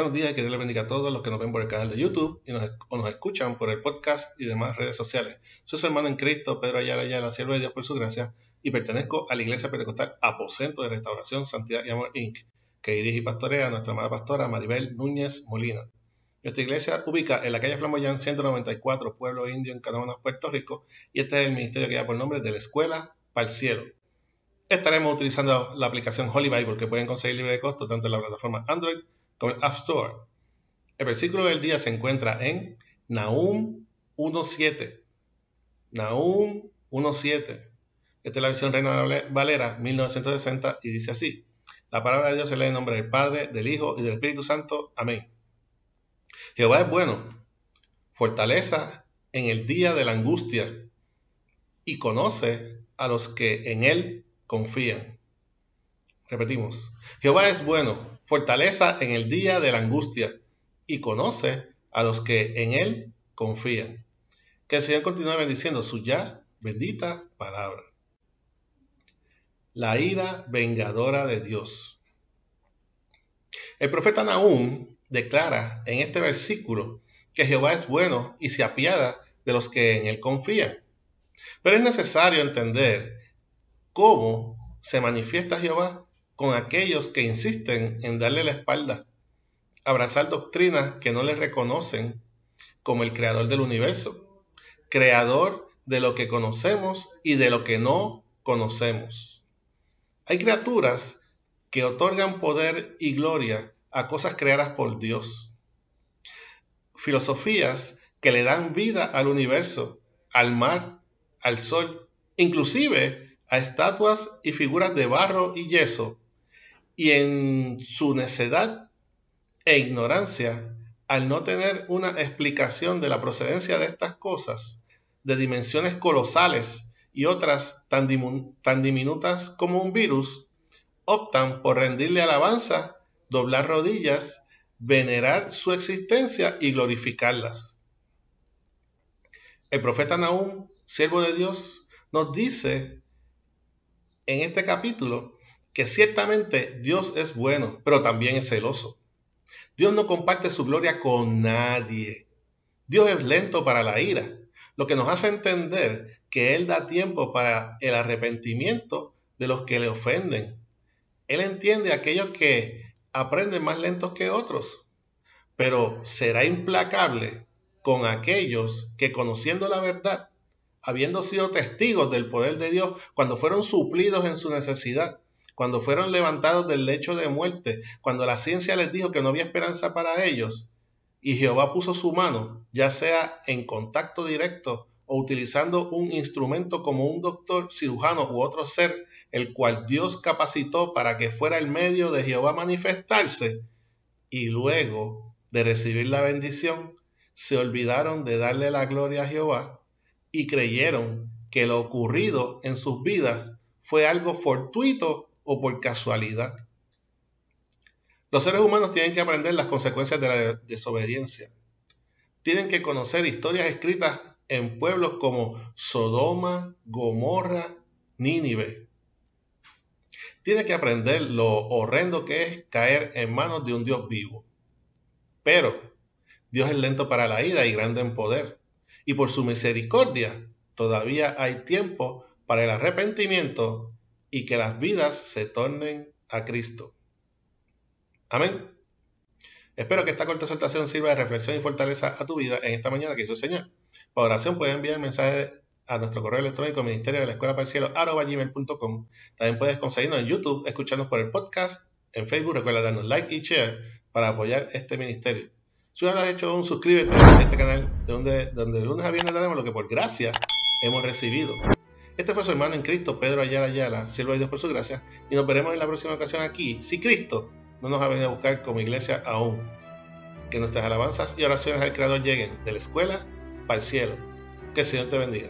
Buenos días que Dios les bendiga a todos los que nos ven por el canal de YouTube y o nos escuchan por el podcast y demás redes sociales. Soy su hermano en Cristo, Pedro Ayala Ayala, siervo de Dios por su gracia, y pertenezco a la Iglesia Pentecostal Aposento de Restauración, Santidad y Amor Inc., que dirige y pastorea a nuestra amada pastora Maribel Núñez Molina. Esta iglesia ubica en la calle Flamoyán 194, Pueblo Indio, en Canóvanas, Puerto Rico, y este es el ministerio que lleva por nombre de la Escuela para el Cielo. Estaremos utilizando la aplicación Holy Bible que pueden conseguir libre de costo tanto la plataforma Android como el App Store. El versículo del día se encuentra en Nahum 1.7. Nahum 1.7. Esta es la versión Reina Valera 1960 y dice así. La palabra de Dios se lee en nombre del Padre, del Hijo y del Espíritu Santo. Amén. Jehová es bueno, fortaleza en el día de la angustia y conoce a los que en él confían. Repetimos, Jehová es bueno, fortaleza en el día de la angustia, y conoce a los que en Él confían. Que el Señor continúe bendiciendo su ya bendita palabra. La ira vengadora de Dios. El profeta Nahum declara en este versículo que Jehová es bueno y se apiada de los que en Él confían. Pero es necesario entender cómo se manifiesta Jehová con aquellos que insisten en darle la espalda, abrazar doctrinas que no le reconocen como el creador del universo, creador de lo que conocemos y de lo que no conocemos. Hay criaturas que otorgan poder y gloria a cosas creadas por Dios. Filosofías que le dan vida al universo, al mar, al sol, inclusive a estatuas y figuras de barro y yeso y en su necedad e ignorancia, al no tener una explicación de la procedencia de estas cosas, de dimensiones colosales y otras tan, diminutas como un virus, optan por rendirle alabanza, doblar rodillas, venerar su existencia y glorificarlas. El profeta Nahum, siervo de Dios, nos dice en este capítulo que ciertamente Dios es bueno, pero también es celoso. Dios no comparte su gloria con nadie. Dios es lento para la ira, lo que nos hace entender que Él da tiempo para el arrepentimiento de los que le ofenden. Él entiende a aquellos que aprenden más lentos que otros, pero será implacable con aquellos que conociendo la verdad, habiendo sido testigos del poder de Dios cuando fueron suplidos en su necesidad, cuando fueron levantados del lecho de muerte, cuando la ciencia les dijo que no había esperanza para ellos, y Jehová puso su mano, ya sea en contacto directo o utilizando un instrumento como un doctor, cirujano u otro ser, el cual Dios capacitó para que fuera el medio de Jehová manifestarse, y luego de recibir la bendición, se olvidaron de darle la gloria a Jehová y creyeron que lo ocurrido en sus vidas fue algo fortuito o por casualidad. Los seres humanos tienen que aprender las consecuencias de la desobediencia. Tienen que conocer historias escritas en pueblos como Sodoma, Gomorra, Nínive. Tienen que aprender lo horrendo que es caer en manos de un Dios vivo. Pero Dios es lento para la ira y grande en poder. Y por su misericordia todavía hay tiempo para el arrepentimiento y que las vidas se tornen a Cristo. Amén. Espero que esta corta exhortación sirva de reflexión y fortaleza a tu vida en esta mañana que hizo el Señor. Para oración puedes enviar mensaje a nuestro correo electrónico ministerio de la escuela para el. También puedes conseguirnos en YouTube, escucharnos por el podcast, en Facebook, recuerda darnos like y share para apoyar este ministerio. Si no lo has hecho aún, suscríbete a este canal donde, donde de lunes a viernes daremos lo que por gracia hemos recibido. Este fue su hermano en Cristo, Pedro Ayala Ayala, siervo de Dios por su gracia, y nos veremos en la próxima ocasión aquí, si Cristo no nos ha venido a buscar como iglesia aún. Que nuestras alabanzas y oraciones al Creador lleguen de la escuela para el cielo. Que el Señor te bendiga.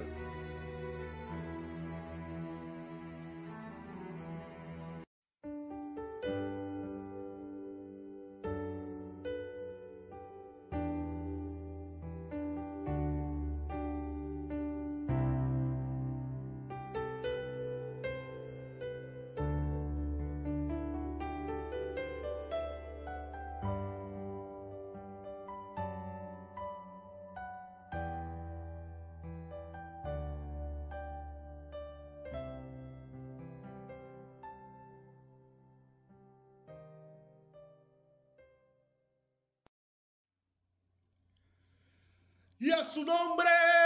Su nombre.